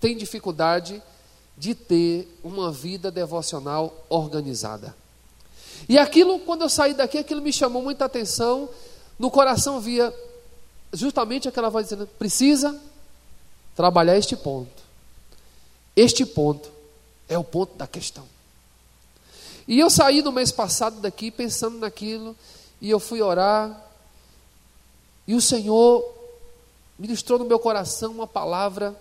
tem dificuldade de ter uma vida devocional organizada. E aquilo, quando eu saí daqui, aquilo me chamou muita atenção. No coração via justamente aquela voz dizendo: precisa trabalhar este ponto. Este ponto é o ponto da questão. E eu saí no mês passado daqui pensando naquilo, e eu fui orar, e o Senhor ministrou no meu coração uma palavra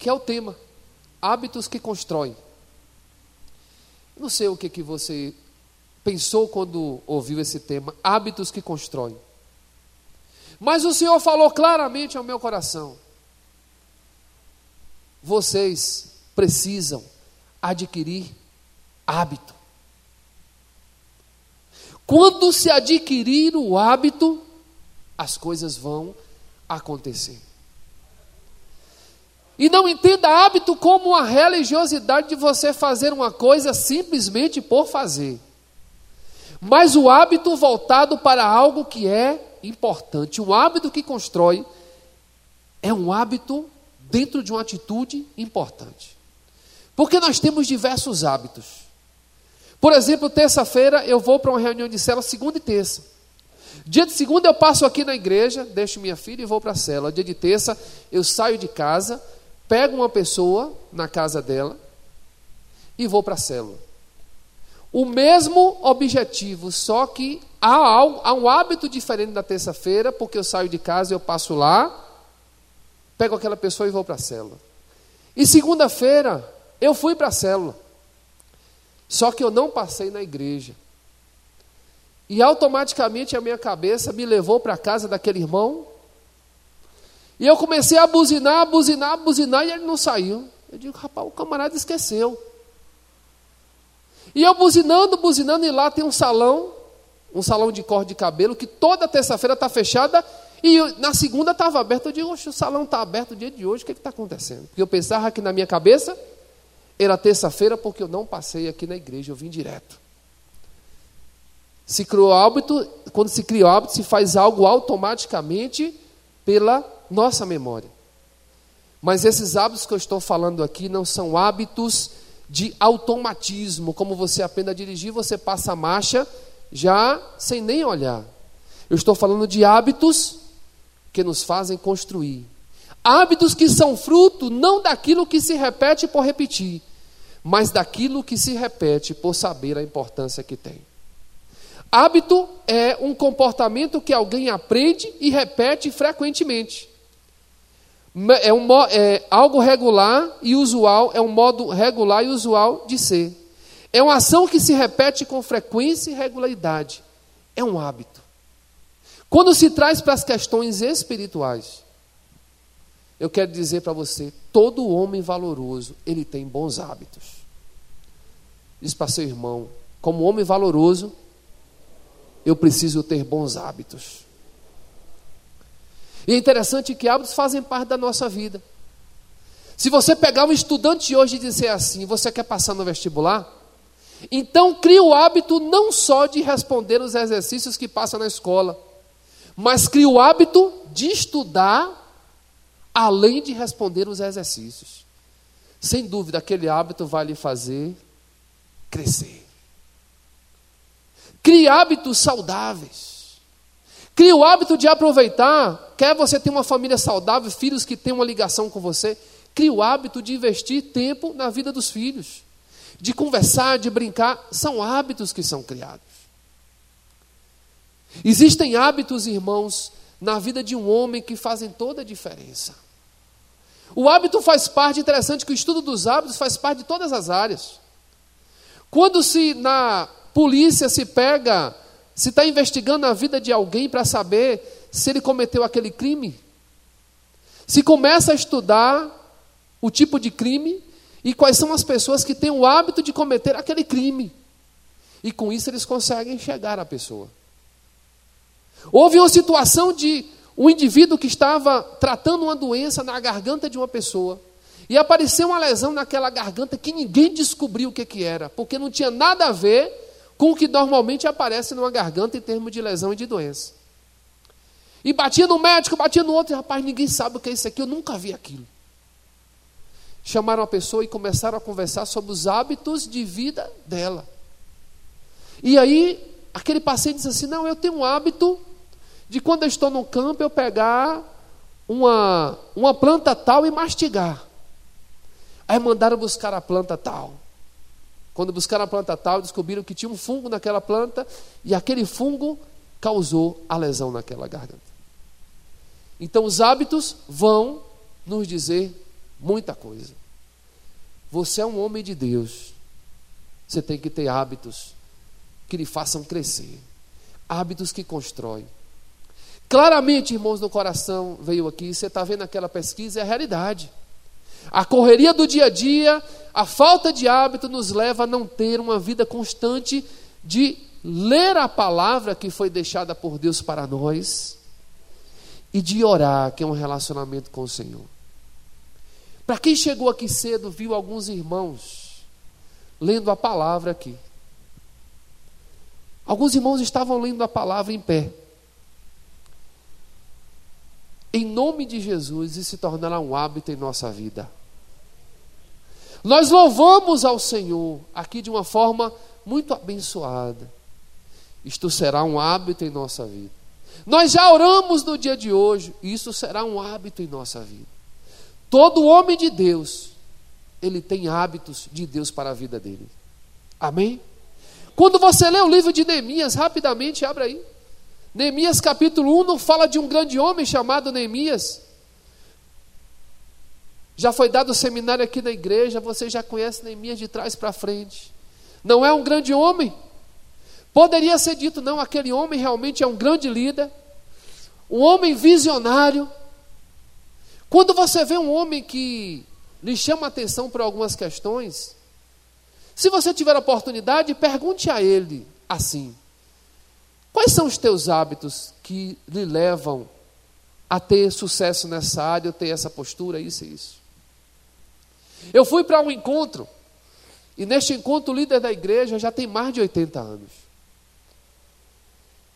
que é o tema: hábitos que constroem. Não sei o que, que você pensou quando ouviu esse tema, hábitos que constroem. Mas o Senhor falou claramente ao meu coração: vocês precisam adquirir hábito. Quando se adquirir o hábito, as coisas vão acontecer. E não entenda hábito como a religiosidade de você fazer uma coisa simplesmente por fazer. Mas o hábito voltado para algo que é importante. Um hábito que constrói é um hábito dentro de uma atitude importante. Porque nós temos diversos hábitos. Por exemplo, terça-feira eu vou para uma reunião de célula, segunda e terça. Dia de segunda eu passo aqui na igreja, deixo minha filha e vou para a célula. Dia de terça eu saio de casa, pego uma pessoa na casa dela e vou para a célula. O mesmo objetivo, só que há, há um hábito diferente da terça-feira, porque eu saio de casa, eu passo lá, pego aquela pessoa e vou para a célula. E segunda-feira, eu fui para a célula. Só que eu não passei na igreja. E automaticamente a minha cabeça me levou para a casa daquele irmão. E eu comecei a buzinar, buzinar, buzinar, e ele não saiu. Eu digo, rapaz, o camarada esqueceu. E eu buzinando, buzinando, e lá tem um salão, um salão de corte de cabelo, que toda terça-feira está fechada e eu, na segunda estava aberto. Eu digo, o salão está aberto o dia de hoje, o que está acontecendo? Porque eu pensava que na minha cabeça era terça-feira, porque eu não passei aqui na igreja, eu vim direto. Se criou hábito, quando se cria hábito, se faz algo automaticamente pela nossa memória. Mas esses hábitos que eu estou falando aqui não são hábitos de automatismo, como você aprende a dirigir, você passa a marcha já sem nem olhar. Eu estou falando de hábitos que nos fazem construir. Hábitos que são fruto não daquilo que se repete por repetir, mas daquilo que se repete por saber a importância que tem. Hábito é um comportamento que alguém aprende e repete frequentemente. É, um, é algo regular e usual, é um modo regular e usual de ser. É uma ação que se repete com frequência e regularidade. É um hábito. Quando se traz para as questões espirituais, eu quero dizer para você, todo homem valoroso, ele tem bons hábitos. Diz para seu irmão, como homem valoroso, eu preciso ter bons hábitos. E é interessante que hábitos fazem parte da nossa vida. Se você pegar um estudante hoje e dizer assim, você quer passar no vestibular? Então cria o hábito não só de responder os exercícios que passa na escola, mas cria o hábito de estudar além de responder os exercícios. Sem dúvida, aquele hábito vai lhe fazer crescer. Crie hábitos saudáveis. Crie o hábito de aproveitar. Quer você ter uma família saudável, filhos que têm uma ligação com você. Crie o hábito de investir tempo na vida dos filhos. De conversar, de brincar. São hábitos que são criados. Existem hábitos, irmãos, na vida de um homem que fazem toda a diferença. O hábito faz parte, interessante que o estudo dos hábitos faz parte de todas as áreas. Quando se na polícia se pega, se está investigando a vida de alguém para saber se ele cometeu aquele crime, se começa a estudar o tipo de crime e quais são as pessoas que têm o hábito de cometer aquele crime. E com isso eles conseguem chegar à pessoa. Houve uma situação de um indivíduo que estava tratando uma doença na garganta de uma pessoa. E apareceu uma lesão naquela garganta que ninguém descobriu o que, que era, porque não tinha nada a ver com o que normalmente aparece numa garganta em termos de lesão e de doença. E batia no médico, batia no outro, e rapaz, ninguém sabe o que é isso aqui, eu nunca vi aquilo. chamaram a pessoa e começaram a conversar sobre os hábitos de vida dela. E aí, aquele paciente disse assim: Não, eu tenho um hábito de quando eu estou no campo eu pegar uma, uma planta tal e mastigar. Aí mandaram buscar a planta tal. Quando buscaram a planta tal, descobriram que tinha um fungo naquela planta e aquele fungo causou a lesão naquela garganta. Então, os hábitos vão nos dizer muita coisa. Você é um homem de Deus. Você tem que ter hábitos que lhe façam crescer. Hábitos que constroem. Claramente, irmãos, no coração veio aqui, você está vendo aquela pesquisa, é a realidade. A correria do dia a dia, a falta de hábito nos leva a não ter uma vida constante de ler a palavra que foi deixada por Deus para nós e de orar, que é um relacionamento com o Senhor. Para quem chegou aqui cedo, viu alguns irmãos lendo a palavra aqui. Alguns irmãos estavam lendo a palavra em pé. Em nome de Jesus, isso se tornará um hábito em nossa vida. Nós louvamos ao Senhor aqui de uma forma muito abençoada. Isto será um hábito em nossa vida. Nós já oramos no dia de hoje, e isso será um hábito em nossa vida. Todo homem de Deus, ele tem hábitos de Deus para a vida dele. Amém? Quando você lê o livro de Neemias, rapidamente abre aí. Neemias capítulo 1 não fala de um grande homem chamado Neemias. Já foi dado o seminário aqui na igreja, você já conhece Neemias de trás para frente. Não é um grande homem, Poderia ser dito, não, aquele homem realmente é um grande líder, um homem visionário. Quando você vê um homem que lhe chama atenção por algumas questões, se você tiver oportunidade, pergunte a ele assim: quais são os teus hábitos que lhe levam a ter sucesso nessa área, ter essa postura, isso e isso? Eu fui para um encontro, e neste encontro o líder da igreja já tem mais de 80 anos.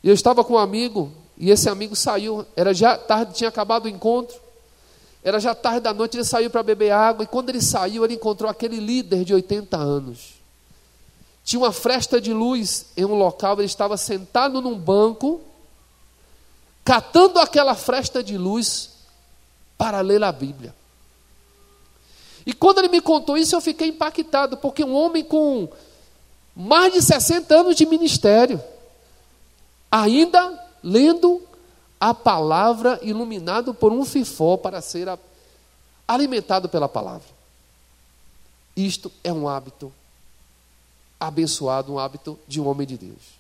E eu estava com um amigo, e esse amigo saiu, era já tarde, tinha acabado o encontro, era já tarde da noite, ele saiu para beber água, e quando ele saiu, ele encontrou aquele líder de 80 anos. Tinha uma fresta de luz em um local, ele estava sentado num banco, catando aquela fresta de luz para ler a Bíblia. E quando ele me contou isso, eu fiquei impactado, porque um homem com mais de 60 anos de ministério, ainda lendo a palavra, iluminado por um fifó para ser alimentado pela palavra. Isto é um hábito abençoado, um hábito de um homem de Deus.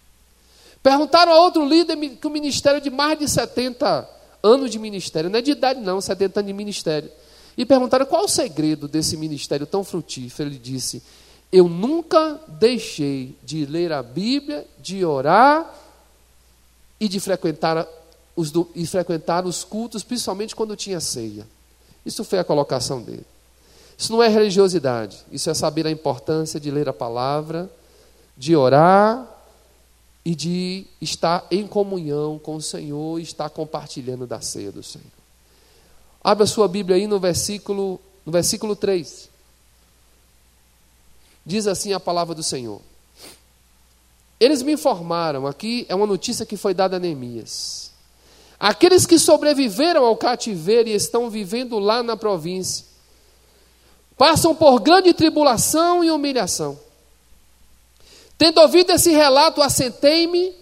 Perguntaram a outro líder que o ministério de mais de 70 anos de ministério, não é de idade não, 70 anos de ministério. E perguntaram qual o segredo desse ministério tão frutífero. Ele disse: Eu nunca deixei de ler a Bíblia, de orar e de frequentar os, e frequentar os cultos, principalmente quando tinha ceia. Isso foi a colocação dele. Isso não é religiosidade, isso é saber a importância de ler a palavra, de orar e de estar em comunhão com o Senhor e estar compartilhando da ceia do Senhor. Abra sua Bíblia aí no versículo, no versículo 3. Diz assim a palavra do Senhor. Eles me informaram, aqui é uma notícia que foi dada a Neemias. Aqueles que sobreviveram ao cativeiro e estão vivendo lá na província, passam por grande tribulação e humilhação. Tendo ouvido esse relato, assentei-me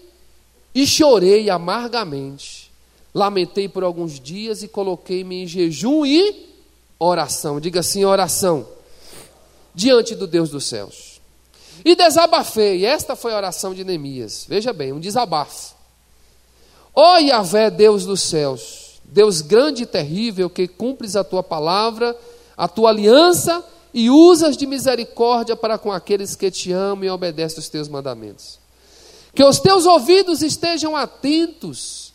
e chorei amargamente. Lamentei por alguns dias e coloquei-me em jejum e oração. Diga assim: oração. Diante do Deus dos céus. E desabafei. Esta foi a oração de Neemias. Veja bem, um desabafo. Ó oh, Yahvé, Deus dos céus, Deus grande e terrível, que cumpres a tua palavra, a tua aliança e usas de misericórdia para com aqueles que te amam e obedecem os teus mandamentos. Que os teus ouvidos estejam atentos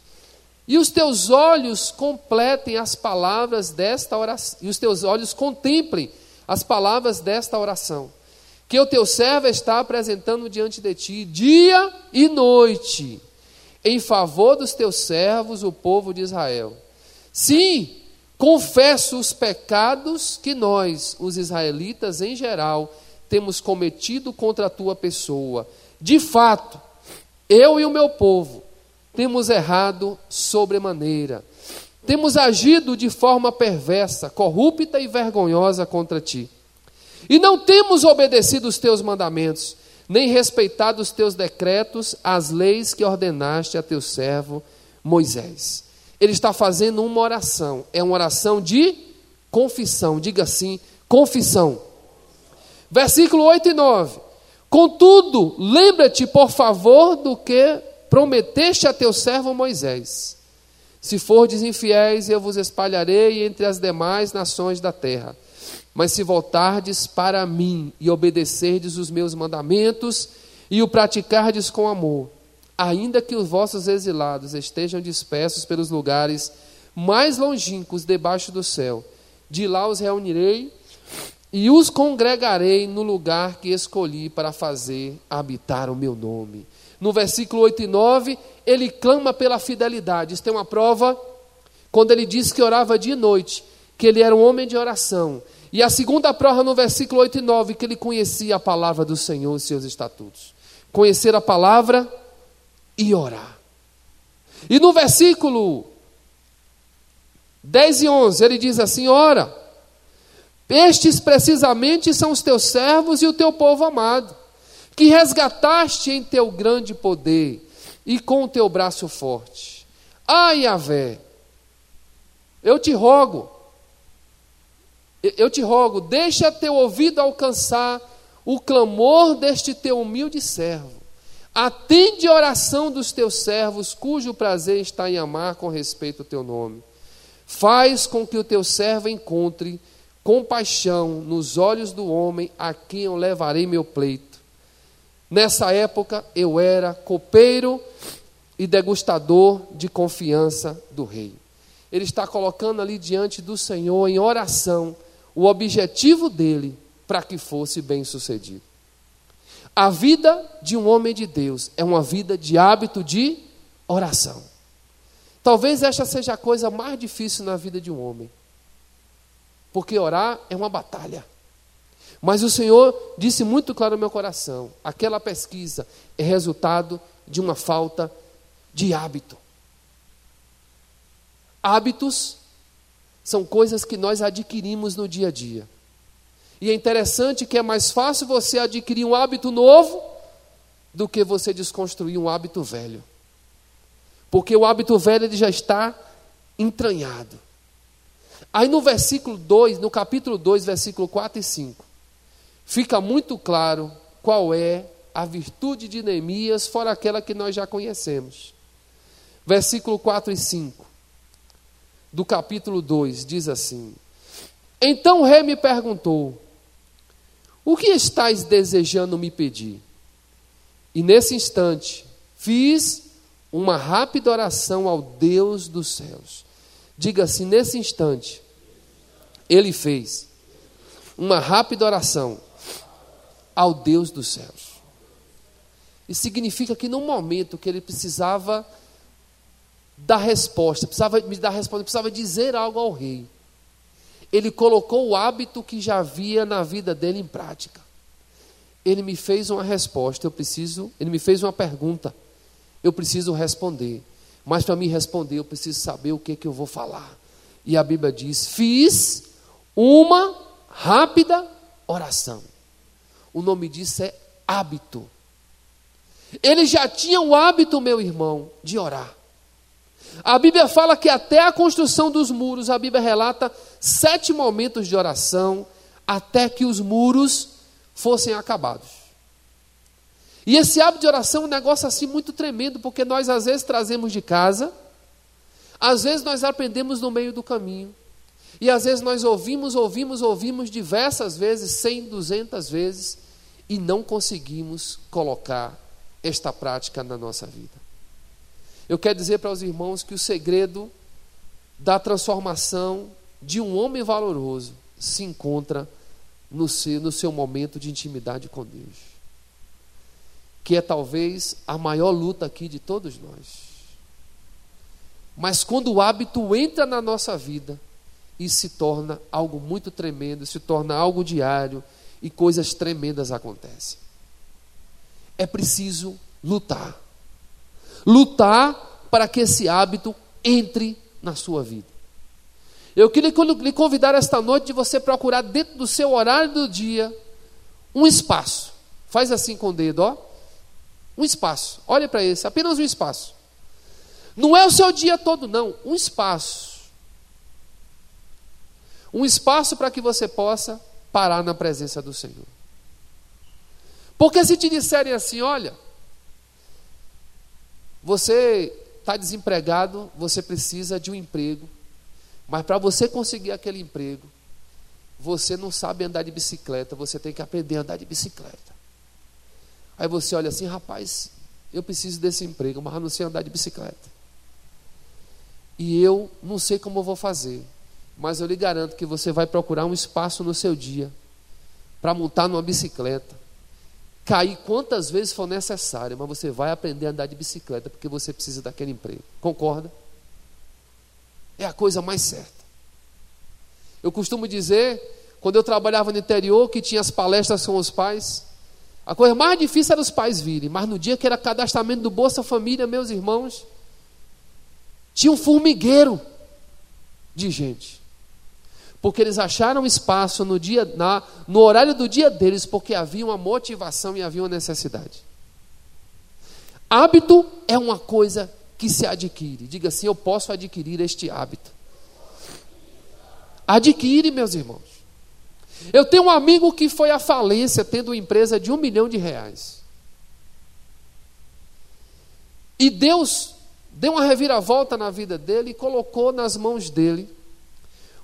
e os teus olhos completem as palavras desta oração, e os teus olhos contemplem as palavras desta oração que o teu servo está apresentando diante de ti, dia e noite, em favor dos teus servos, o povo de Israel. Sim, confesso os pecados que nós, os israelitas em geral, temos cometido contra a tua pessoa. De fato, eu e o meu povo temos errado sobremaneira. Temos agido de forma perversa, corrupta e vergonhosa contra ti. E não temos obedecido os teus mandamentos, nem respeitado os teus decretos, as leis que ordenaste a teu servo Moisés. Ele está fazendo uma oração, é uma oração de confissão, diga assim: confissão. Versículo 8 e 9. Contudo, lembra-te, por favor, do que prometeste a teu servo Moisés. Se fordes infiéis, eu vos espalharei entre as demais nações da terra. Mas se voltardes para mim e obedecerdes os meus mandamentos e o praticardes com amor, ainda que os vossos exilados estejam dispersos pelos lugares mais longínquos debaixo do céu, de lá os reunirei e os congregarei no lugar que escolhi para fazer habitar o meu nome. No versículo 8 e 9, ele clama pela fidelidade. Isso tem uma prova quando ele diz que orava dia e noite, que ele era um homem de oração. E a segunda prova no versículo 8 e 9, que ele conhecia a palavra do Senhor e seus estatutos. Conhecer a palavra e orar. E no versículo 10 e 11, ele diz assim: Ora estes precisamente são os teus servos e o teu povo amado, que resgataste em teu grande poder e com o teu braço forte. Ai, Yahvé, eu te rogo, eu te rogo, deixa teu ouvido alcançar o clamor deste teu humilde servo. Atende a oração dos teus servos, cujo prazer está em amar com respeito ao teu nome. Faz com que o teu servo encontre compaixão nos olhos do homem a quem eu levarei meu pleito. Nessa época eu era copeiro e degustador de confiança do rei. Ele está colocando ali diante do Senhor em oração o objetivo dele para que fosse bem sucedido. A vida de um homem de Deus é uma vida de hábito de oração. Talvez esta seja a coisa mais difícil na vida de um homem. Porque orar é uma batalha. Mas o Senhor disse muito claro no meu coração: aquela pesquisa é resultado de uma falta de hábito. Hábitos são coisas que nós adquirimos no dia a dia. E é interessante que é mais fácil você adquirir um hábito novo do que você desconstruir um hábito velho. Porque o hábito velho ele já está entranhado. Aí no versículo 2, no capítulo 2, versículo 4 e 5, fica muito claro qual é a virtude de Neemias, fora aquela que nós já conhecemos. Versículo 4 e 5 do capítulo 2 diz assim: Então o rei me perguntou: O que estás desejando me pedir? E nesse instante fiz uma rápida oração ao Deus dos céus. Diga assim: nesse instante, ele fez uma rápida oração ao Deus dos céus. Isso significa que no momento que ele precisava dar resposta, precisava me dar resposta, precisava dizer algo ao rei. Ele colocou o hábito que já havia na vida dele em prática. Ele me fez uma resposta, eu preciso, ele me fez uma pergunta. Eu preciso responder. Mas para me responder, eu preciso saber o que, que eu vou falar. E a Bíblia diz: Fiz uma rápida oração. O nome disso é hábito. Ele já tinha o hábito, meu irmão, de orar. A Bíblia fala que até a construção dos muros, a Bíblia relata sete momentos de oração até que os muros fossem acabados. E esse hábito de oração é um negócio assim muito tremendo, porque nós às vezes trazemos de casa, às vezes nós aprendemos no meio do caminho, e às vezes nós ouvimos, ouvimos, ouvimos diversas vezes, cem, duzentas vezes, e não conseguimos colocar esta prática na nossa vida. Eu quero dizer para os irmãos que o segredo da transformação de um homem valoroso se encontra no seu, no seu momento de intimidade com Deus que é talvez a maior luta aqui de todos nós. Mas quando o hábito entra na nossa vida, isso se torna algo muito tremendo, se torna algo diário e coisas tremendas acontecem. É preciso lutar. Lutar para que esse hábito entre na sua vida. Eu queria lhe convidar esta noite de você procurar dentro do seu horário do dia um espaço. Faz assim com o dedo, ó. Um espaço. Olha para esse, apenas um espaço. Não é o seu dia todo, não. Um espaço. Um espaço para que você possa parar na presença do Senhor. Porque se te disserem assim, olha, você está desempregado, você precisa de um emprego, mas para você conseguir aquele emprego, você não sabe andar de bicicleta, você tem que aprender a andar de bicicleta. Aí você olha assim, rapaz, eu preciso desse emprego, mas eu não sei andar de bicicleta. E eu não sei como eu vou fazer, mas eu lhe garanto que você vai procurar um espaço no seu dia para montar numa bicicleta, cair quantas vezes for necessário, mas você vai aprender a andar de bicicleta porque você precisa daquele emprego. Concorda? É a coisa mais certa. Eu costumo dizer, quando eu trabalhava no interior, que tinha as palestras com os pais, a coisa mais difícil era os pais virem, mas no dia que era cadastramento do Bolsa Família, meus irmãos, tinha um formigueiro de gente. Porque eles acharam espaço no dia na, no horário do dia deles, porque havia uma motivação e havia uma necessidade. Hábito é uma coisa que se adquire. Diga assim: eu posso adquirir este hábito. Adquire, meus irmãos. Eu tenho um amigo que foi à falência tendo uma empresa de um milhão de reais. E Deus deu uma reviravolta na vida dele e colocou nas mãos dele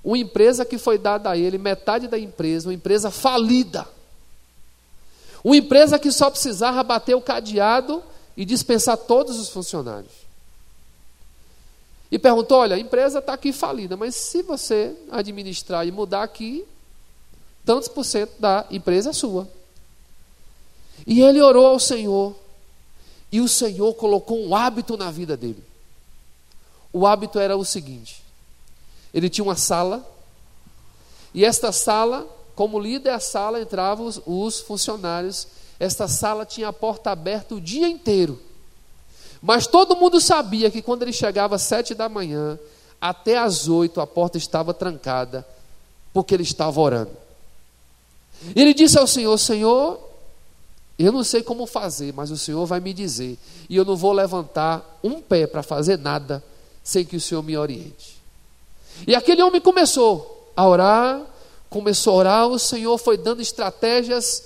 uma empresa que foi dada a ele, metade da empresa, uma empresa falida. Uma empresa que só precisava bater o cadeado e dispensar todos os funcionários. E perguntou: olha, a empresa está aqui falida, mas se você administrar e mudar aqui, tantos por cento da empresa é sua. E ele orou ao Senhor e o Senhor colocou um hábito na vida dele. O hábito era o seguinte: ele tinha uma sala, e esta sala, como líder da sala, entravam os, os funcionários. Esta sala tinha a porta aberta o dia inteiro. Mas todo mundo sabia que quando ele chegava às sete da manhã, até às oito a porta estava trancada, porque ele estava orando. Ele disse ao Senhor: Senhor, eu não sei como fazer, mas o Senhor vai me dizer. E eu não vou levantar um pé para fazer nada sem que o Senhor me oriente. E aquele homem começou a orar, começou a orar, o Senhor foi dando estratégias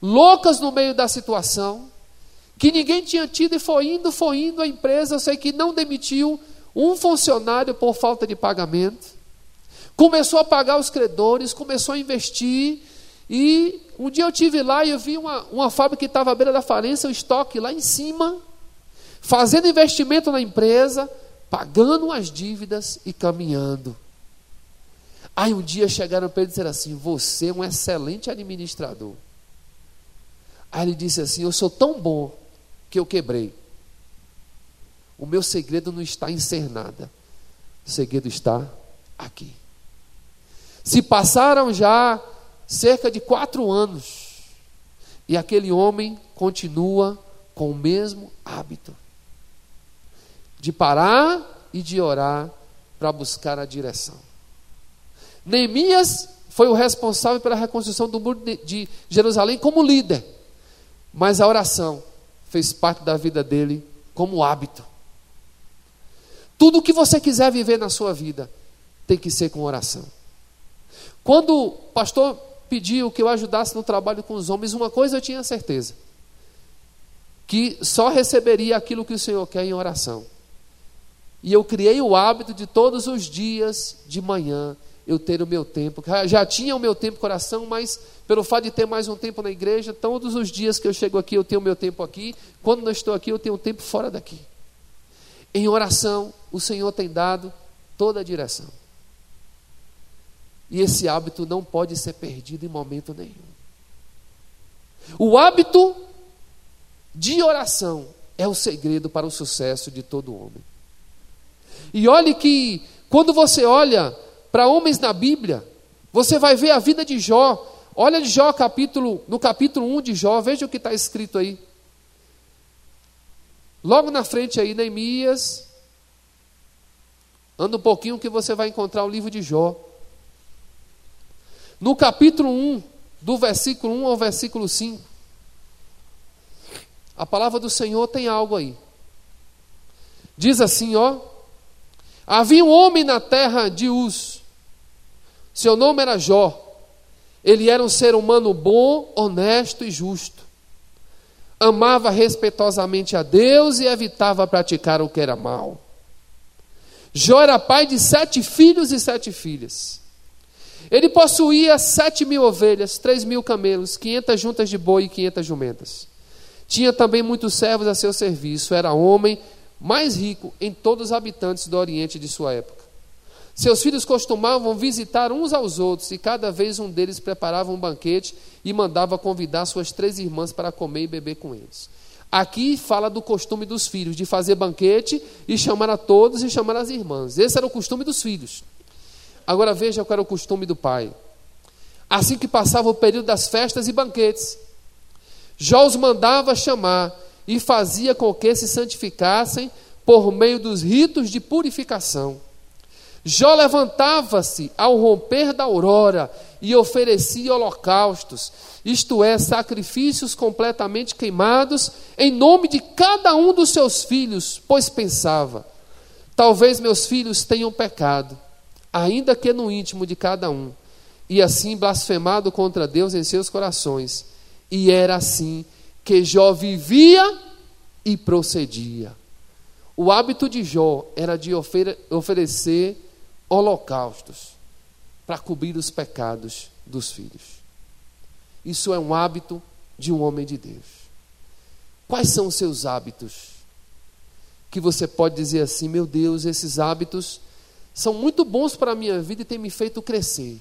loucas no meio da situação, que ninguém tinha tido, e foi indo, foi indo a empresa. Eu sei que não demitiu um funcionário por falta de pagamento, começou a pagar os credores, começou a investir, e um dia eu tive lá e eu vi uma, uma fábrica que estava à beira da falência, o estoque lá em cima, fazendo investimento na empresa, pagando as dívidas e caminhando. Aí um dia chegaram para ele e disseram assim: Você é um excelente administrador. Aí ele disse assim: Eu sou tão bom que eu quebrei. O meu segredo não está em ser nada, o segredo está aqui. Se passaram já cerca de quatro anos. E aquele homem continua com o mesmo hábito de parar e de orar para buscar a direção. Neemias foi o responsável pela reconstrução do muro de Jerusalém como líder, mas a oração fez parte da vida dele como hábito. Tudo o que você quiser viver na sua vida tem que ser com oração. Quando o pastor pediu que eu ajudasse no trabalho com os homens, uma coisa eu tinha certeza: que só receberia aquilo que o Senhor quer em oração. E eu criei o hábito de todos os dias de manhã eu ter o meu tempo. Já tinha o meu tempo coração, mas pelo fato de ter mais um tempo na igreja, todos os dias que eu chego aqui, eu tenho o meu tempo aqui. Quando não estou aqui, eu tenho um tempo fora daqui. Em oração, o Senhor tem dado toda a direção. E esse hábito não pode ser perdido em momento nenhum. O hábito de oração é o segredo para o sucesso de todo homem. E olhe que, quando você olha para homens na Bíblia. Você vai ver a vida de Jó. Olha de Jó capítulo, no capítulo 1 de Jó, veja o que está escrito aí. Logo na frente aí, Neemias. Anda um pouquinho que você vai encontrar o livro de Jó. No capítulo 1, do versículo 1 ao versículo 5, a palavra do Senhor tem algo aí. Diz assim, ó: Havia um homem na terra de Uz. Seu nome era Jó. Ele era um ser humano bom, honesto e justo. Amava respeitosamente a Deus e evitava praticar o que era mal. Jó era pai de sete filhos e sete filhas. Ele possuía sete mil ovelhas, três mil camelos, quinhentas juntas de boi e quinhentas jumentas. Tinha também muitos servos a seu serviço. Era homem mais rico em todos os habitantes do Oriente de sua época. Seus filhos costumavam visitar uns aos outros e cada vez um deles preparava um banquete e mandava convidar suas três irmãs para comer e beber com eles. Aqui fala do costume dos filhos, de fazer banquete e chamar a todos e chamar as irmãs. Esse era o costume dos filhos. Agora veja qual era o costume do pai. Assim que passava o período das festas e banquetes, Jó os mandava chamar e fazia com que se santificassem por meio dos ritos de purificação. Jó levantava-se ao romper da aurora e oferecia holocaustos, isto é, sacrifícios completamente queimados, em nome de cada um dos seus filhos, pois pensava: talvez meus filhos tenham pecado ainda que no íntimo de cada um, e assim blasfemado contra Deus em seus corações. E era assim que Jó vivia e procedia. O hábito de Jó era de ofere oferecer holocaustos para cobrir os pecados dos filhos. Isso é um hábito de um homem de Deus. Quais são os seus hábitos? Que você pode dizer assim: meu Deus, esses hábitos são muito bons para a minha vida e têm me feito crescer.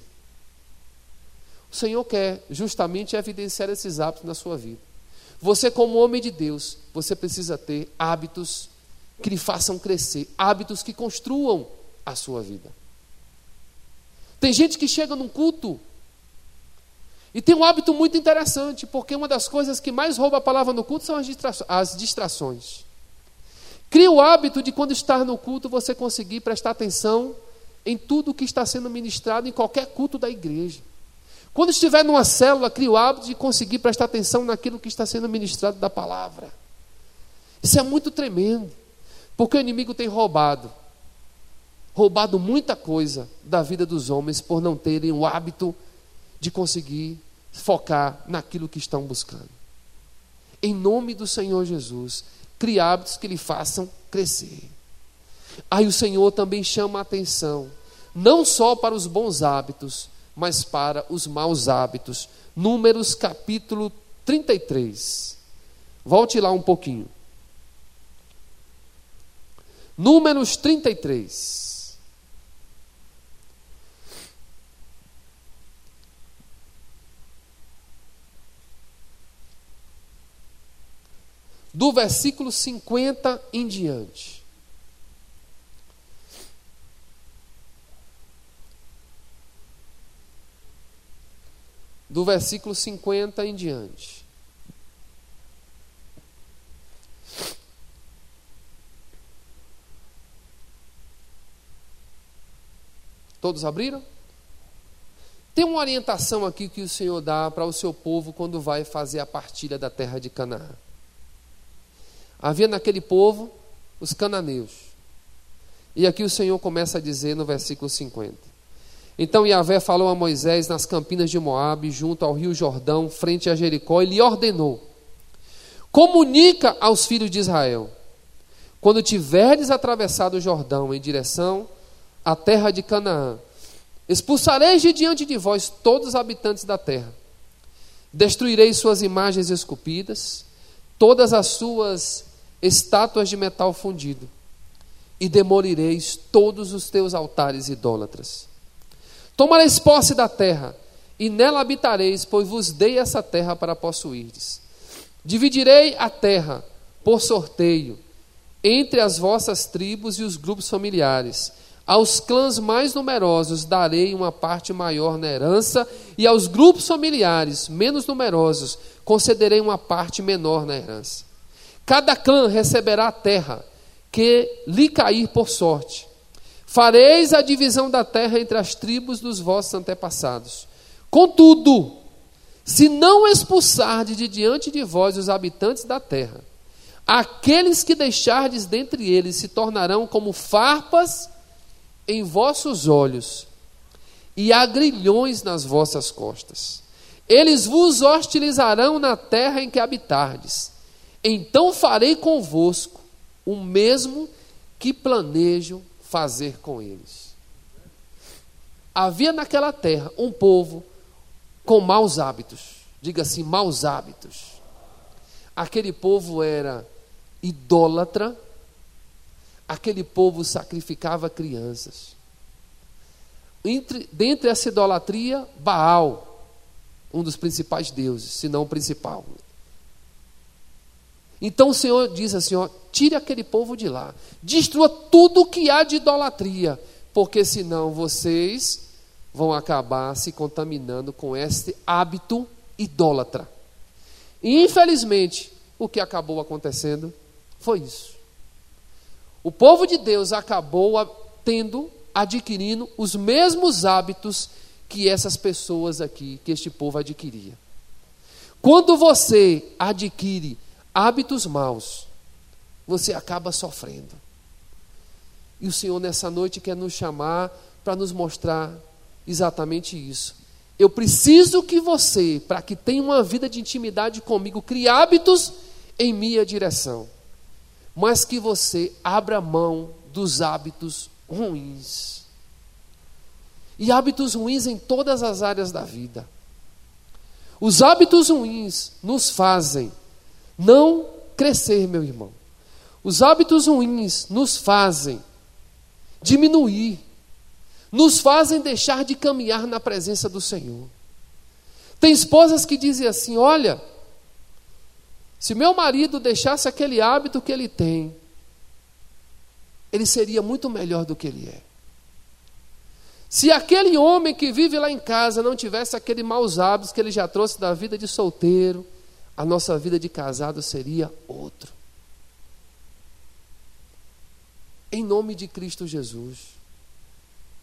O Senhor quer justamente evidenciar esses hábitos na sua vida. Você, como homem de Deus, você precisa ter hábitos que lhe façam crescer, hábitos que construam a sua vida. Tem gente que chega num culto e tem um hábito muito interessante, porque uma das coisas que mais rouba a palavra no culto são as distrações. Cria o hábito de quando estar no culto você conseguir prestar atenção em tudo o que está sendo ministrado em qualquer culto da igreja. Quando estiver numa célula, cria o hábito de conseguir prestar atenção naquilo que está sendo ministrado da palavra. Isso é muito tremendo, porque o inimigo tem roubado roubado muita coisa da vida dos homens por não terem o hábito de conseguir focar naquilo que estão buscando. Em nome do Senhor Jesus, Crie hábitos que lhe façam crescer. Aí o Senhor também chama a atenção, não só para os bons hábitos, mas para os maus hábitos. Números capítulo 33. Volte lá um pouquinho. Números 33. do versículo 50 em diante. Do versículo 50 em diante. Todos abriram? Tem uma orientação aqui que o Senhor dá para o seu povo quando vai fazer a partilha da terra de Canaã. Havia naquele povo os cananeus. E aqui o Senhor começa a dizer no versículo 50. Então Yahvé falou a Moisés nas campinas de Moabe, junto ao rio Jordão, frente a Jericó, e lhe ordenou: Comunica aos filhos de Israel, quando tiverdes atravessado o Jordão em direção à terra de Canaã, expulsareis de diante de vós todos os habitantes da terra, destruireis suas imagens esculpidas, todas as suas estátuas de metal fundido, e demolireis todos os teus altares idólatras. Tomareis posse da terra, e nela habitareis, pois vos dei essa terra para possuirdes. Dividirei a terra por sorteio entre as vossas tribos e os grupos familiares, Aos clãs mais numerosos darei uma parte maior na herança, e aos grupos familiares menos numerosos concederei uma parte menor na herança. Cada clã receberá a terra que lhe cair por sorte. Fareis a divisão da terra entre as tribos dos vossos antepassados. Contudo, se não expulsardes de diante de vós os habitantes da terra, aqueles que deixardes dentre eles se tornarão como farpas em vossos olhos e agrilhões nas vossas costas. Eles vos hostilizarão na terra em que habitardes. Então farei convosco o mesmo que planejo fazer com eles. Havia naquela terra um povo com maus hábitos. Diga assim, maus hábitos. Aquele povo era idólatra, aquele povo sacrificava crianças. Entre, dentre essa idolatria, Baal, um dos principais deuses, se não o principal. Então o Senhor diz assim: ó, tire aquele povo de lá, destrua tudo que há de idolatria, porque senão vocês vão acabar se contaminando com este hábito idólatra. E infelizmente, o que acabou acontecendo foi isso. O povo de Deus acabou tendo, adquirindo os mesmos hábitos que essas pessoas aqui, que este povo adquiria. Quando você adquire hábitos maus, você acaba sofrendo. E o Senhor nessa noite quer nos chamar para nos mostrar exatamente isso. Eu preciso que você, para que tenha uma vida de intimidade comigo, crie hábitos em minha direção, mas que você abra mão dos hábitos ruins. E hábitos ruins em todas as áreas da vida. Os hábitos ruins nos fazem não crescer, meu irmão. Os hábitos ruins nos fazem diminuir nos fazem deixar de caminhar na presença do Senhor. Tem esposas que dizem assim: olha, se meu marido deixasse aquele hábito que ele tem, ele seria muito melhor do que ele é. Se aquele homem que vive lá em casa não tivesse aqueles maus hábitos que ele já trouxe da vida de solteiro, a nossa vida de casado seria outro. Em nome de Cristo Jesus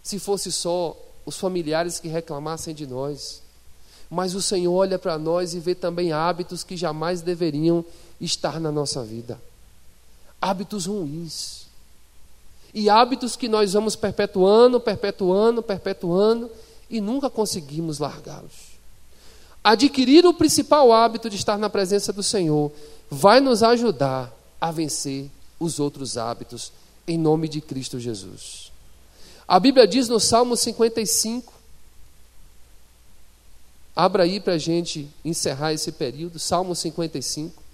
se fosse só os familiares que reclamassem de nós. Mas o Senhor olha para nós e vê também hábitos que jamais deveriam estar na nossa vida. Hábitos ruins. E hábitos que nós vamos perpetuando, perpetuando, perpetuando e nunca conseguimos largá-los. Adquirir o principal hábito de estar na presença do Senhor vai nos ajudar a vencer os outros hábitos, em nome de Cristo Jesus. A Bíblia diz no Salmo 55, abra aí para a gente encerrar esse período, Salmo 55.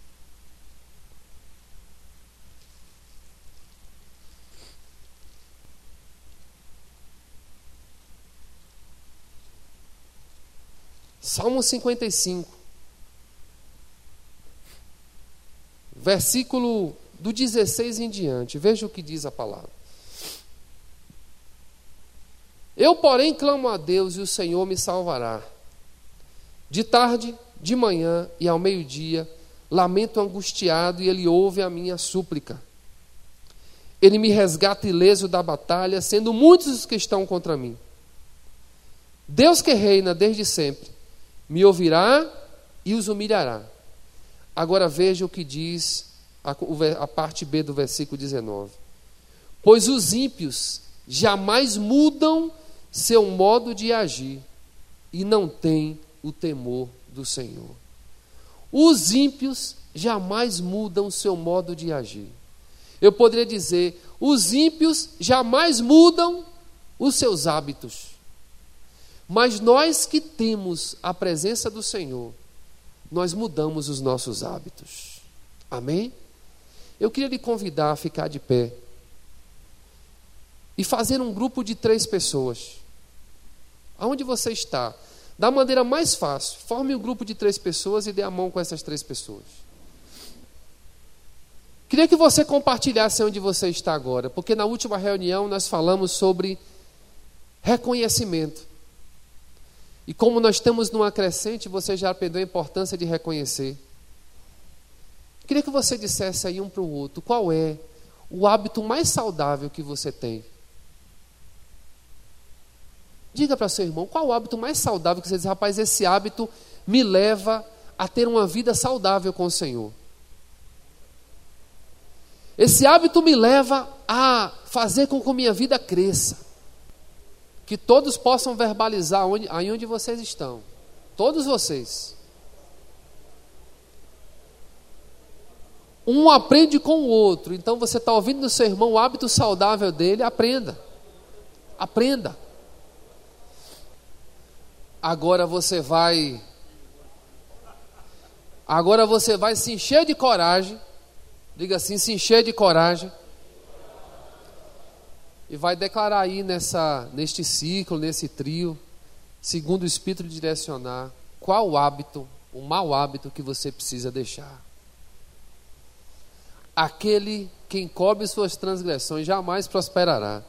Salmo 55, versículo do 16 em diante, veja o que diz a palavra. Eu, porém, clamo a Deus e o Senhor me salvará. De tarde, de manhã e ao meio-dia, lamento angustiado e ele ouve a minha súplica. Ele me resgata ileso da batalha, sendo muitos os que estão contra mim. Deus que reina desde sempre, me ouvirá e os humilhará. Agora veja o que diz a, a parte B do versículo 19. Pois os ímpios jamais mudam seu modo de agir e não tem o temor do Senhor. Os ímpios jamais mudam seu modo de agir. Eu poderia dizer, os ímpios jamais mudam os seus hábitos. Mas nós que temos a presença do Senhor, nós mudamos os nossos hábitos. Amém? Eu queria lhe convidar a ficar de pé e fazer um grupo de três pessoas. Aonde você está? Da maneira mais fácil, forme um grupo de três pessoas e dê a mão com essas três pessoas. Queria que você compartilhasse onde você está agora, porque na última reunião nós falamos sobre reconhecimento. E como nós estamos numa crescente, você já aprendeu a importância de reconhecer. Queria que você dissesse aí um para o outro qual é o hábito mais saudável que você tem. Diga para seu irmão qual o hábito mais saudável que você diz, rapaz, esse hábito me leva a ter uma vida saudável com o Senhor. Esse hábito me leva a fazer com que minha vida cresça. Que todos possam verbalizar onde, aí onde vocês estão. Todos vocês. Um aprende com o outro. Então você está ouvindo no seu irmão o hábito saudável dele, aprenda. Aprenda. Agora você vai. Agora você vai se encher de coragem. Diga assim, se encher de coragem e vai declarar aí nessa, neste ciclo, nesse trio, segundo o Espírito direcionar, qual o hábito, o mau hábito que você precisa deixar. Aquele que encobre suas transgressões jamais prosperará,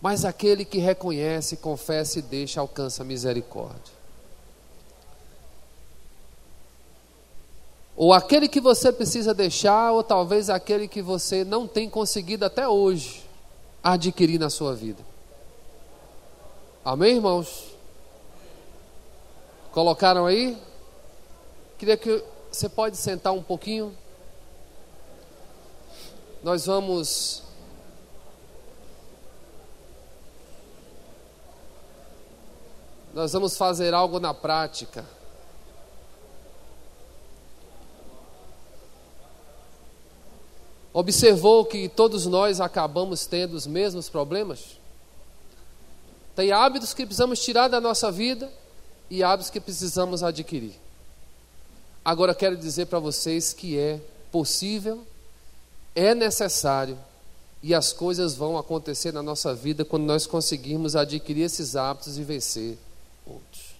mas aquele que reconhece, confessa e deixa alcança misericórdia. Ou aquele que você precisa deixar, ou talvez aquele que você não tem conseguido até hoje adquirir na sua vida. Amém, irmãos? Colocaram aí? Queria que você pode sentar um pouquinho. Nós vamos Nós vamos fazer algo na prática. Observou que todos nós acabamos tendo os mesmos problemas? Tem hábitos que precisamos tirar da nossa vida e hábitos que precisamos adquirir. Agora quero dizer para vocês que é possível, é necessário e as coisas vão acontecer na nossa vida quando nós conseguirmos adquirir esses hábitos e vencer outros.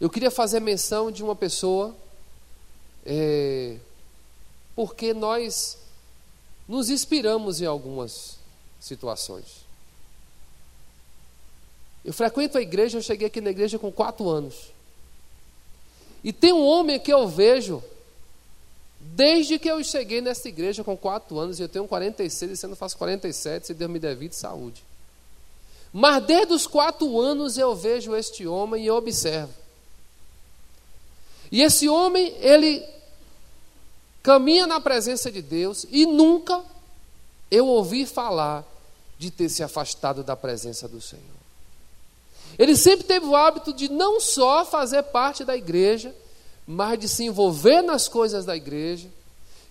Eu queria fazer menção de uma pessoa é, porque nós nos inspiramos em algumas situações. Eu frequento a igreja, eu cheguei aqui na igreja com quatro anos. E tem um homem que eu vejo, desde que eu cheguei nessa igreja com quatro anos, e eu tenho 46, e não faço 47, se Deus me der vida e saúde. Mas desde os quatro anos eu vejo este homem e eu observo. E esse homem, ele caminha na presença de Deus e nunca eu ouvi falar de ter se afastado da presença do Senhor. Ele sempre teve o hábito de não só fazer parte da igreja, mas de se envolver nas coisas da igreja,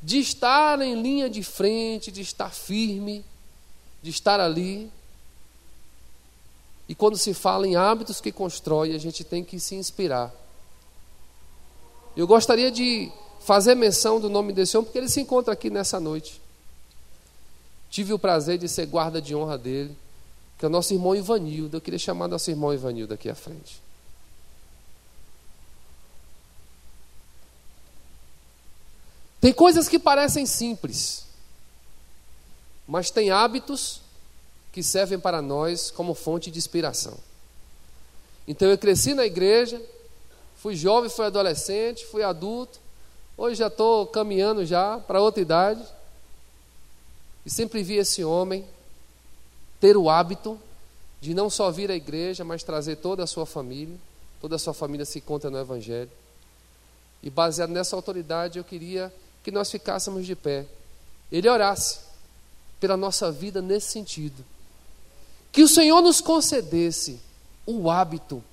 de estar em linha de frente, de estar firme, de estar ali. E quando se fala em hábitos que constrói, a gente tem que se inspirar. Eu gostaria de fazer menção do nome desse homem, porque ele se encontra aqui nessa noite. Tive o prazer de ser guarda de honra dele, que é o nosso irmão Ivanildo. Eu queria chamar nosso irmão Ivanildo aqui à frente. Tem coisas que parecem simples, mas tem hábitos que servem para nós como fonte de inspiração. Então eu cresci na igreja, fui jovem, fui adolescente, fui adulto, Hoje já estou caminhando já para outra idade. E sempre vi esse homem ter o hábito de não só vir à igreja, mas trazer toda a sua família. Toda a sua família se encontra no Evangelho. E baseado nessa autoridade, eu queria que nós ficássemos de pé. Ele orasse pela nossa vida nesse sentido. Que o Senhor nos concedesse o hábito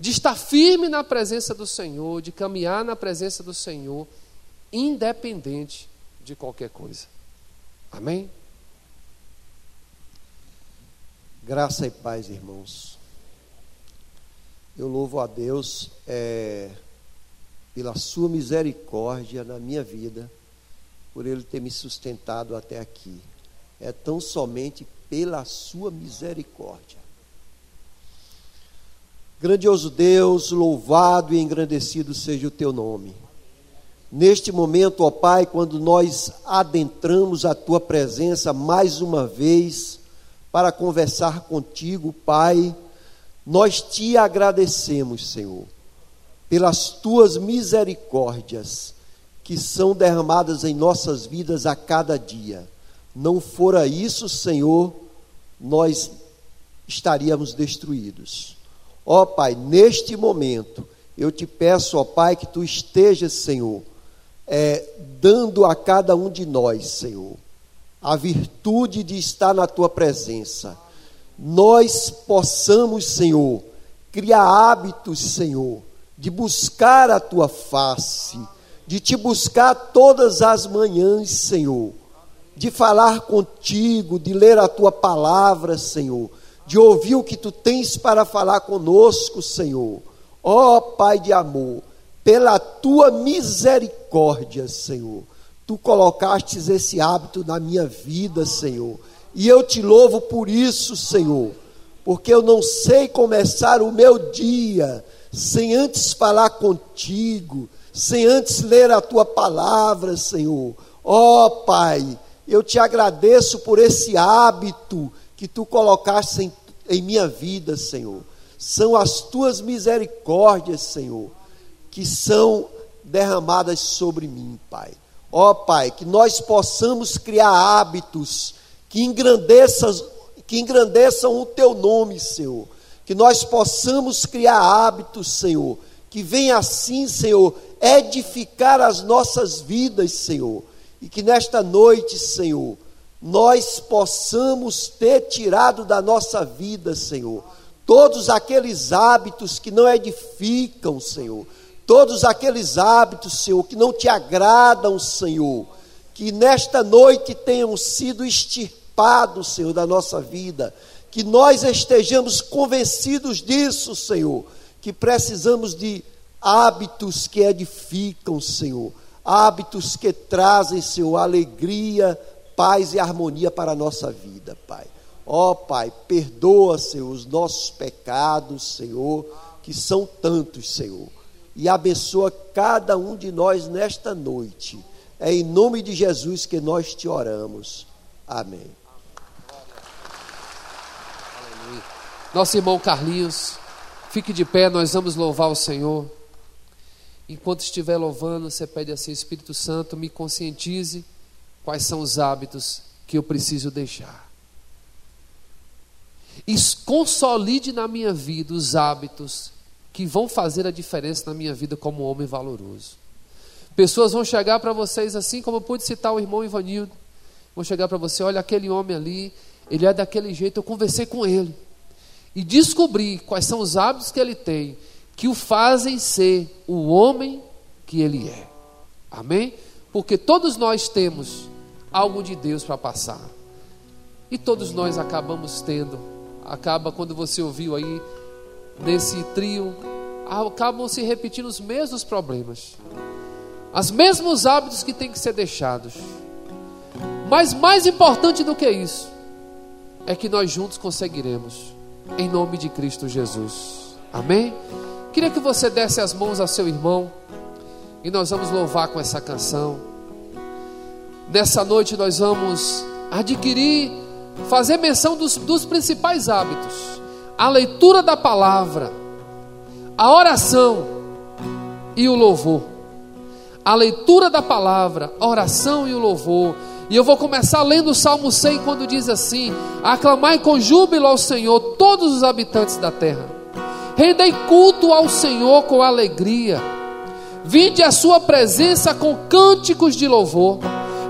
de estar firme na presença do Senhor, de caminhar na presença do Senhor, independente de qualquer coisa. Amém? Graça e paz, irmãos. Eu louvo a Deus é, pela Sua misericórdia na minha vida, por Ele ter me sustentado até aqui. É tão somente pela Sua misericórdia. Grandioso Deus, louvado e engrandecido seja o teu nome. Neste momento, ó Pai, quando nós adentramos a tua presença mais uma vez para conversar contigo, Pai, nós te agradecemos, Senhor, pelas tuas misericórdias que são derramadas em nossas vidas a cada dia. Não fora isso, Senhor, nós estaríamos destruídos. Ó Pai, neste momento, eu te peço, ó Pai, que tu estejas, Senhor, é, dando a cada um de nós, Senhor, a virtude de estar na tua presença. Nós possamos, Senhor, criar hábitos, Senhor, de buscar a tua face, de te buscar todas as manhãs, Senhor, de falar contigo, de ler a tua palavra, Senhor, de ouvir o que tu tens para falar conosco, Senhor. Ó oh, Pai de amor, pela tua misericórdia, Senhor. Tu colocastes esse hábito na minha vida, Senhor. E eu te louvo por isso, Senhor. Porque eu não sei começar o meu dia sem antes falar contigo, sem antes ler a tua palavra, Senhor. Ó oh, Pai, eu te agradeço por esse hábito que tu colocaste em, em minha vida, Senhor. São as tuas misericórdias, Senhor que são derramadas sobre mim, Pai. Ó Pai, que nós possamos criar hábitos que engrandeçam, que engrandeçam o Teu nome, Senhor. Que nós possamos criar hábitos, Senhor, que venha assim, Senhor, edificar as nossas vidas, Senhor. E que nesta noite, Senhor, nós possamos ter tirado da nossa vida, Senhor, todos aqueles hábitos que não edificam, Senhor. Todos aqueles hábitos, Senhor, que não te agradam, Senhor, que nesta noite tenham sido extirpados, Senhor, da nossa vida, que nós estejamos convencidos disso, Senhor, que precisamos de hábitos que edificam, Senhor, hábitos que trazem, Senhor, alegria, paz e harmonia para a nossa vida, Pai. Ó oh, Pai, perdoa, Senhor, os nossos pecados, Senhor, que são tantos, Senhor e abençoa cada um de nós nesta noite. É em nome de Jesus que nós te oramos. Amém. Nosso irmão Carlinhos, fique de pé, nós vamos louvar o Senhor. Enquanto estiver louvando, você pede assim: Espírito Santo, me conscientize quais são os hábitos que eu preciso deixar. E consolide na minha vida os hábitos que vão fazer a diferença na minha vida como homem valoroso. Pessoas vão chegar para vocês, assim como eu pude citar o irmão Ivanildo, vão chegar para você: olha, aquele homem ali, ele é daquele jeito. Eu conversei com ele e descobri quais são os hábitos que ele tem que o fazem ser o homem que ele é. Amém? Porque todos nós temos algo de Deus para passar. E todos nós acabamos tendo. Acaba quando você ouviu aí nesse trio, acabam se repetindo os mesmos problemas, os mesmos hábitos que têm que ser deixados. Mas mais importante do que isso, é que nós juntos conseguiremos, em nome de Cristo Jesus. Amém? Queria que você desse as mãos ao seu irmão e nós vamos louvar com essa canção. Nessa noite nós vamos adquirir, fazer menção dos, dos principais hábitos a leitura da palavra, a oração e o louvor. A leitura da palavra, a oração e o louvor. E eu vou começar lendo o Salmo 100 quando diz assim: Aclamai com júbilo ao Senhor todos os habitantes da terra. Rendei culto ao Senhor com alegria. Vinde à sua presença com cânticos de louvor.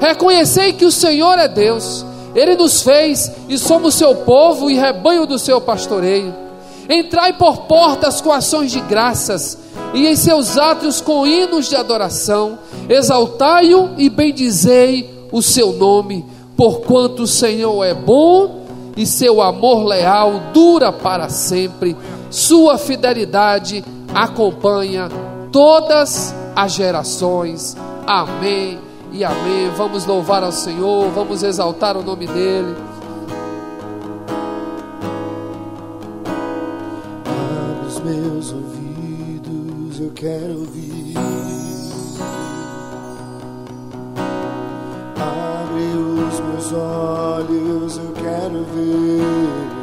Reconhecei que o Senhor é Deus. Ele nos fez e somos seu povo e rebanho do seu pastoreio. Entrai por portas com ações de graças e em seus átrios com hinos de adoração. Exaltai-o e bendizei o seu nome, porquanto o Senhor é bom e seu amor leal dura para sempre. Sua fidelidade acompanha todas as gerações. Amém e amém. Vamos louvar ao Senhor, vamos exaltar o nome dEle. Ah, Abre os meus ouvidos, eu quero ouvir. Abre os meus olhos, eu quero ver.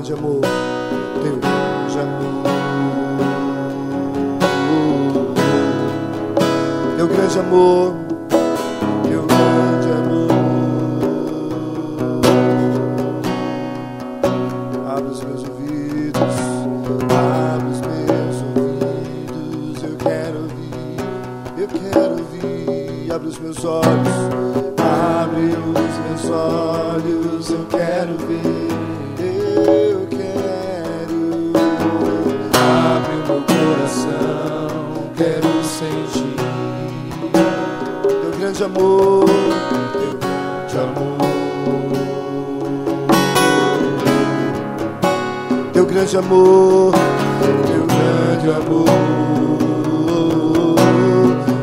Grande amor, teu grande amor. Teu grande amor, teu grande amor. Abre os meus ouvidos, abre os meus ouvidos. Eu quero ouvir, eu quero ouvir. Abre os meus olhos, abre os meus olhos. Eu quero ver, coração, quero sentir teu grande amor, teu grande amor. teu grande amor, teu grande amor.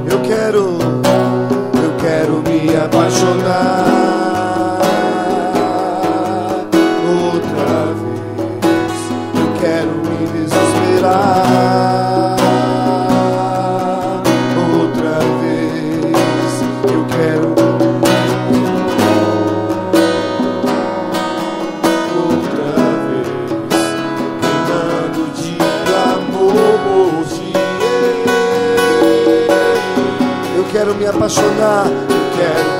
Eu quero, eu quero me apaixonar eu quero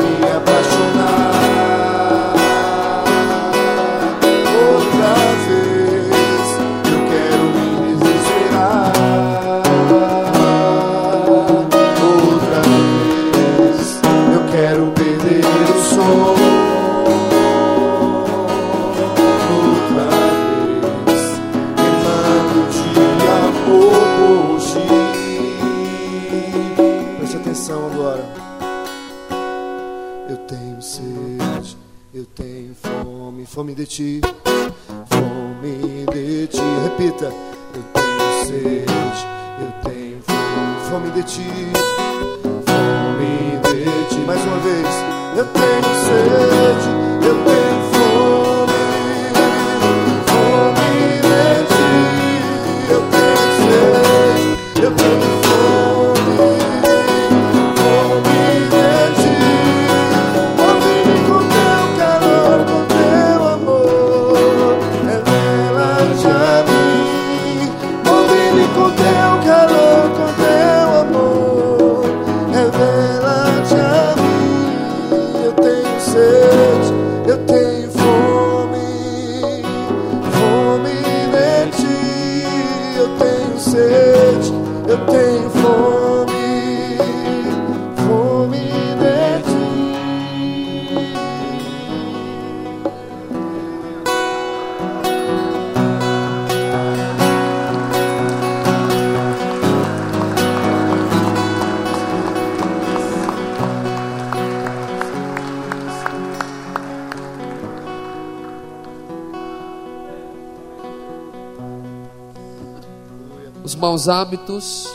Os maus hábitos,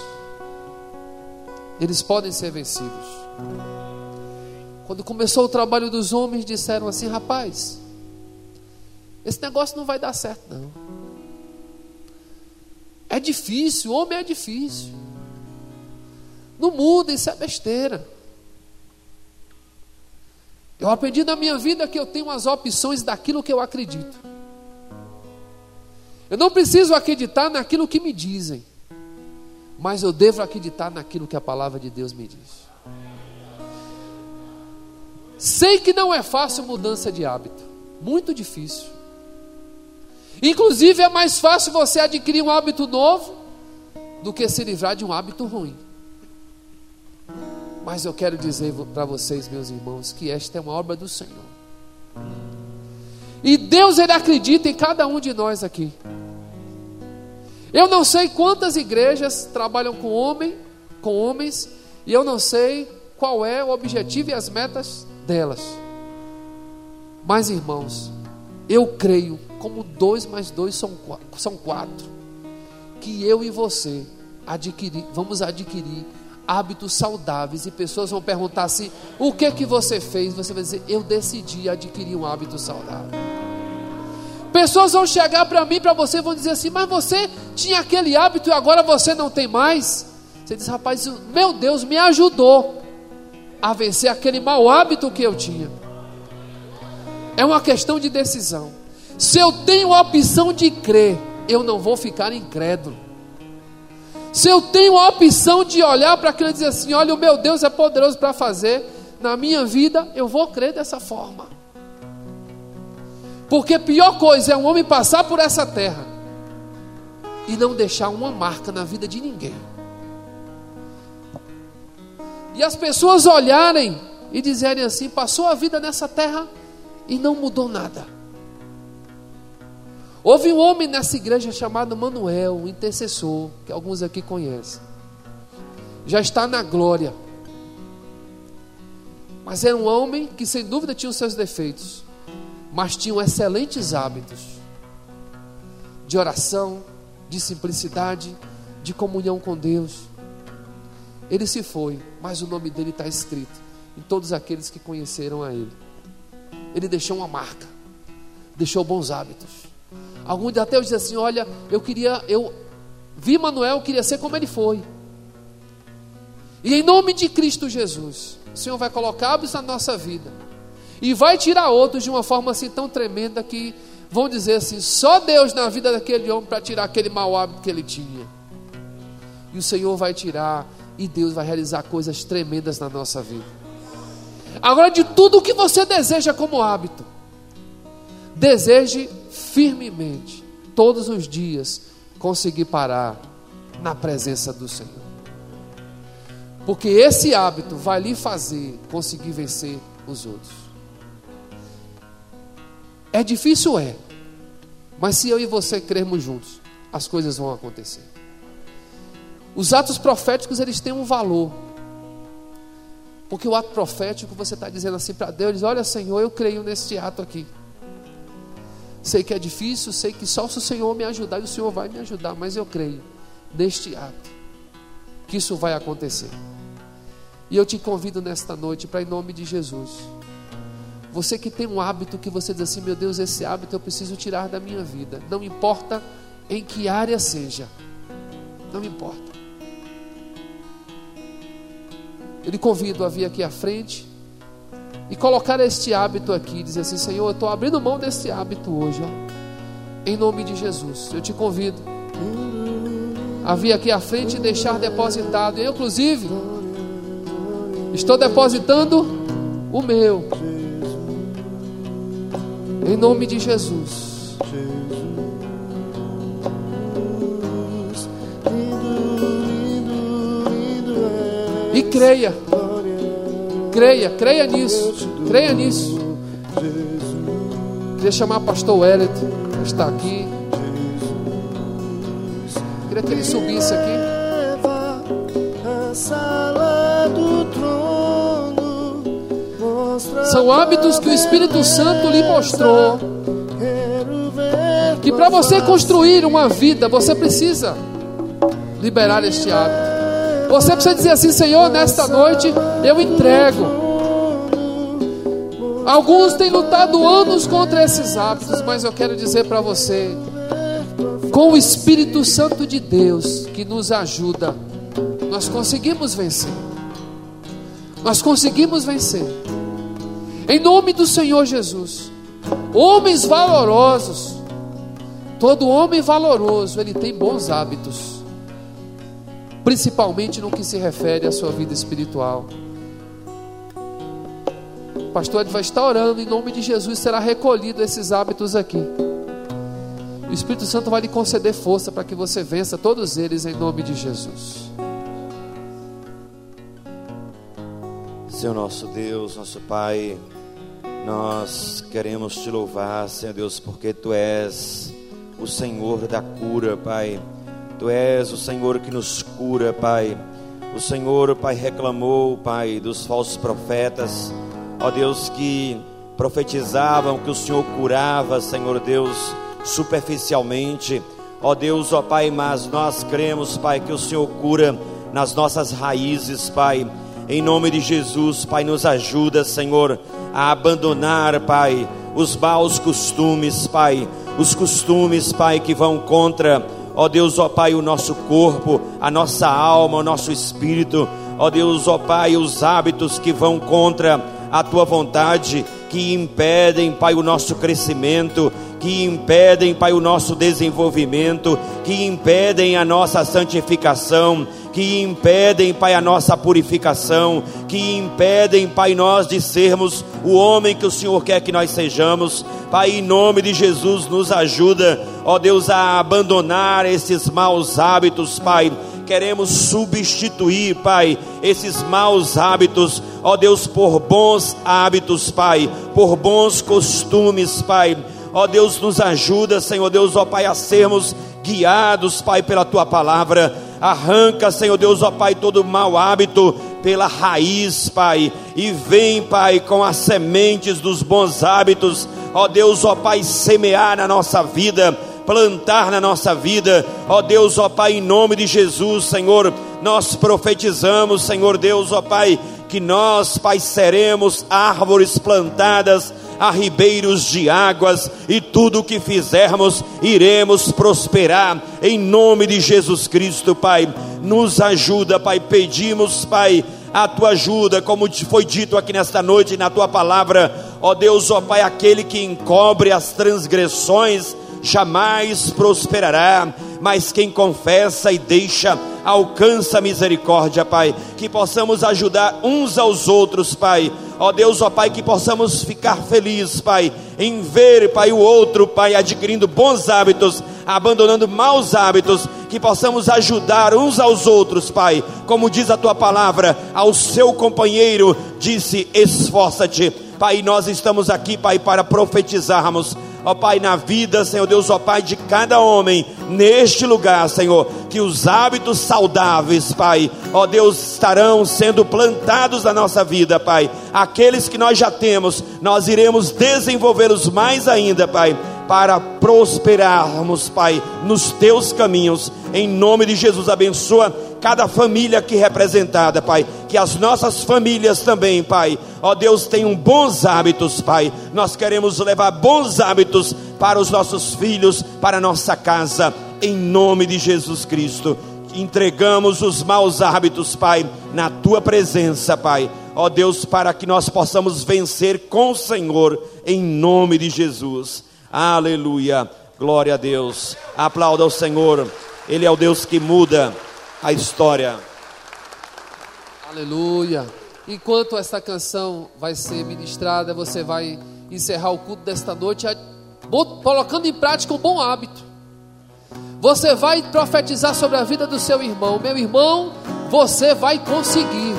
eles podem ser vencidos. Quando começou o trabalho dos homens, disseram assim: rapaz, esse negócio não vai dar certo, não. É difícil, homem é difícil. Não muda, isso é besteira. Eu aprendi na minha vida que eu tenho as opções daquilo que eu acredito. Eu não preciso acreditar naquilo que me dizem, mas eu devo acreditar naquilo que a palavra de Deus me diz. Sei que não é fácil mudança de hábito, muito difícil. Inclusive é mais fácil você adquirir um hábito novo do que se livrar de um hábito ruim. Mas eu quero dizer para vocês, meus irmãos, que esta é uma obra do Senhor. E Deus ele acredita em cada um de nós aqui. Eu não sei quantas igrejas trabalham com homem, com homens, e eu não sei qual é o objetivo e as metas delas. Mas irmãos, eu creio, como dois mais dois são quatro, são quatro que eu e você adquirir, vamos adquirir hábitos saudáveis e pessoas vão perguntar assim: o que que você fez? Você vai dizer: eu decidi adquirir um hábito saudável. Pessoas vão chegar para mim, para você, vão dizer assim: Mas você tinha aquele hábito e agora você não tem mais. Você diz, rapaz, meu Deus me ajudou a vencer aquele mau hábito que eu tinha. É uma questão de decisão. Se eu tenho a opção de crer, eu não vou ficar incrédulo. Se eu tenho a opção de olhar para aquilo e dizer assim: olha, o meu Deus é poderoso para fazer na minha vida, eu vou crer dessa forma. Porque pior coisa é um homem passar por essa terra e não deixar uma marca na vida de ninguém. E as pessoas olharem e dizerem assim: passou a vida nessa terra e não mudou nada. Houve um homem nessa igreja chamado Manuel, um intercessor, que alguns aqui conhecem. Já está na glória. Mas era um homem que sem dúvida tinha os seus defeitos, mas tinha excelentes hábitos de oração, de simplicidade, de comunhão com Deus. Ele se foi, mas o nome dele está escrito em todos aqueles que conheceram a ele. Ele deixou uma marca, deixou bons hábitos. Alguns até dizem assim: Olha, eu queria, eu vi Manuel, eu queria ser como ele foi. E em nome de Cristo Jesus, o Senhor vai colocar hábitos na nossa vida e vai tirar outros de uma forma assim tão tremenda que vão dizer assim: só Deus na vida daquele homem para tirar aquele mau hábito que ele tinha. E o Senhor vai tirar e Deus vai realizar coisas tremendas na nossa vida. Agora, de tudo o que você deseja como hábito, deseje firmemente, todos os dias, conseguir parar na presença do Senhor. Porque esse hábito vai lhe fazer conseguir vencer os outros. É difícil, é. Mas se eu e você crermos juntos, as coisas vão acontecer. Os atos proféticos, eles têm um valor. Porque o ato profético, você está dizendo assim para Deus: Olha, Senhor, eu creio nesse ato aqui. Sei que é difícil, sei que só se o Senhor me ajudar, e o Senhor vai me ajudar, mas eu creio neste ato que isso vai acontecer. E eu te convido nesta noite para, em nome de Jesus, você que tem um hábito que você diz assim: Meu Deus, esse hábito eu preciso tirar da minha vida, não importa em que área seja, não importa. Eu lhe convido a vir aqui à frente e colocar este hábito aqui, dizer assim: Senhor, eu estou abrindo mão desse hábito hoje, ó, em nome de Jesus. Eu te convido a vir aqui à frente e deixar depositado. Eu, inclusive, estou depositando o meu, em nome de Jesus. E creia. Creia, creia nisso. Creia nisso. Queria chamar o pastor Wellington, que está aqui. Queria que ele subisse aqui. São hábitos que o Espírito Santo lhe mostrou. Que para você construir uma vida, você precisa liberar este hábito. Você precisa dizer assim: Senhor, nesta noite eu entrego. Alguns têm lutado anos contra esses hábitos, mas eu quero dizer para você, com o Espírito Santo de Deus que nos ajuda, nós conseguimos vencer. Nós conseguimos vencer. Em nome do Senhor Jesus. Homens valorosos. Todo homem valoroso, ele tem bons hábitos principalmente no que se refere à sua vida espiritual. O pastor vai estar orando em nome de Jesus, será recolhido esses hábitos aqui. O Espírito Santo vai lhe conceder força para que você vença todos eles em nome de Jesus. Senhor nosso Deus, nosso Pai, nós queremos te louvar, Senhor Deus, porque tu és o Senhor da cura, Pai. Tu és o Senhor que nos cura, Pai. O Senhor, Pai, reclamou, Pai, dos falsos profetas, ó Deus, que profetizavam que o Senhor curava, Senhor Deus, superficialmente. Ó Deus, ó Pai, mas nós cremos, Pai, que o Senhor cura nas nossas raízes, Pai. Em nome de Jesus, Pai, nos ajuda, Senhor, a abandonar, Pai, os maus costumes, Pai, os costumes, Pai, que vão contra, ó Deus, ó Pai, o nosso corpo, a nossa alma, o nosso espírito, ó Deus, ó Pai, os hábitos que vão contra a tua vontade, que impedem, Pai, o nosso crescimento, que impedem, Pai, o nosso desenvolvimento, que impedem a nossa santificação, que impedem, Pai, a nossa purificação, que impedem, Pai, nós de sermos o homem que o Senhor quer que nós sejamos. Pai, em nome de Jesus, nos ajuda, ó Deus, a abandonar esses maus hábitos, Pai queremos substituir, Pai, esses maus hábitos, ó Deus, por bons hábitos, Pai, por bons costumes, Pai. Ó Deus, nos ajuda, Senhor Deus, ó Pai, a sermos guiados, Pai, pela tua palavra. Arranca, Senhor Deus, ó Pai, todo mau hábito pela raiz, Pai, e vem, Pai, com as sementes dos bons hábitos, ó Deus, ó Pai, semear na nossa vida plantar na nossa vida, ó Deus, ó Pai, em nome de Jesus, Senhor, nós profetizamos, Senhor Deus, ó Pai, que nós, Pai, seremos árvores plantadas a ribeiros de águas, e tudo o que fizermos iremos prosperar, em nome de Jesus Cristo, Pai. Nos ajuda, Pai, pedimos, Pai, a tua ajuda, como foi dito aqui nesta noite na tua palavra, ó Deus, ó Pai, aquele que encobre as transgressões jamais prosperará, mas quem confessa e deixa alcança misericórdia, Pai. Que possamos ajudar uns aos outros, Pai. Ó Deus, ó Pai, que possamos ficar felizes, Pai, em ver, Pai, o outro, Pai, adquirindo bons hábitos, abandonando maus hábitos, que possamos ajudar uns aos outros, Pai. Como diz a tua palavra, ao seu companheiro disse: esforça-te. Pai, nós estamos aqui, Pai, para profetizarmos ó Pai, na vida, Senhor Deus, ó Pai, de cada homem neste lugar, Senhor, que os hábitos saudáveis, Pai, ó Deus, estarão sendo plantados na nossa vida, Pai. Aqueles que nós já temos, nós iremos desenvolvê-los mais ainda, Pai, para prosperarmos, Pai, nos teus caminhos. Em nome de Jesus, abençoa cada família aqui representada, Pai. Que as nossas famílias também, Pai, ó Deus, tenham bons hábitos, Pai. Nós queremos levar bons hábitos para os nossos filhos, para a nossa casa, em nome de Jesus Cristo. Entregamos os maus hábitos, Pai, na tua presença, Pai. Ó Deus, para que nós possamos vencer com o Senhor, em nome de Jesus. Aleluia. Glória a Deus. Aplauda o Senhor. Ele é o Deus que muda a história. Aleluia. Enquanto esta canção vai ser ministrada, você vai encerrar o culto desta noite colocando em prática um bom hábito. Você vai profetizar sobre a vida do seu irmão. Meu irmão, você vai conseguir.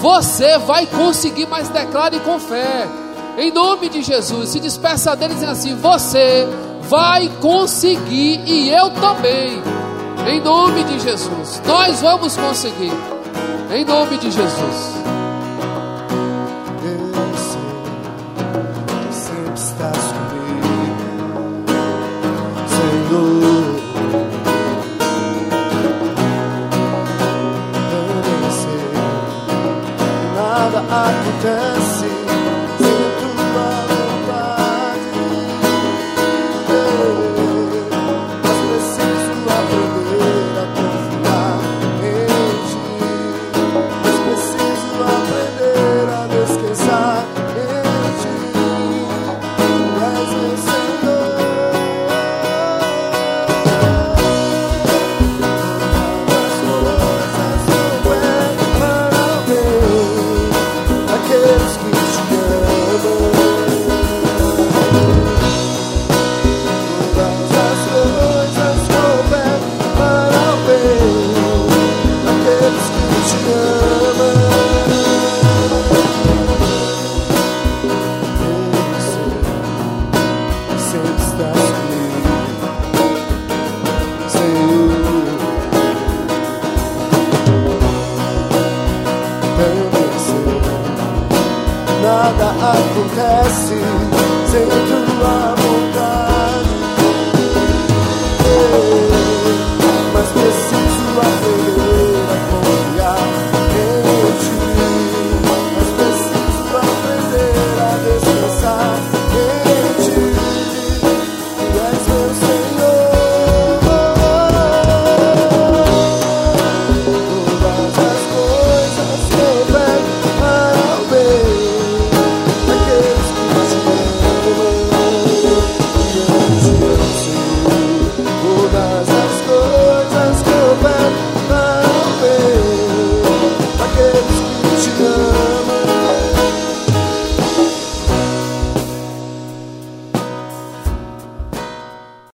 Você vai conseguir, mas declare com fé. Em nome de Jesus, se despeça deles dizendo assim: Você vai conseguir e eu também. Em nome de Jesus. Nós vamos conseguir. Em nome de Jesus. sempre estás comigo, Senhor. nada acontece. nada acontece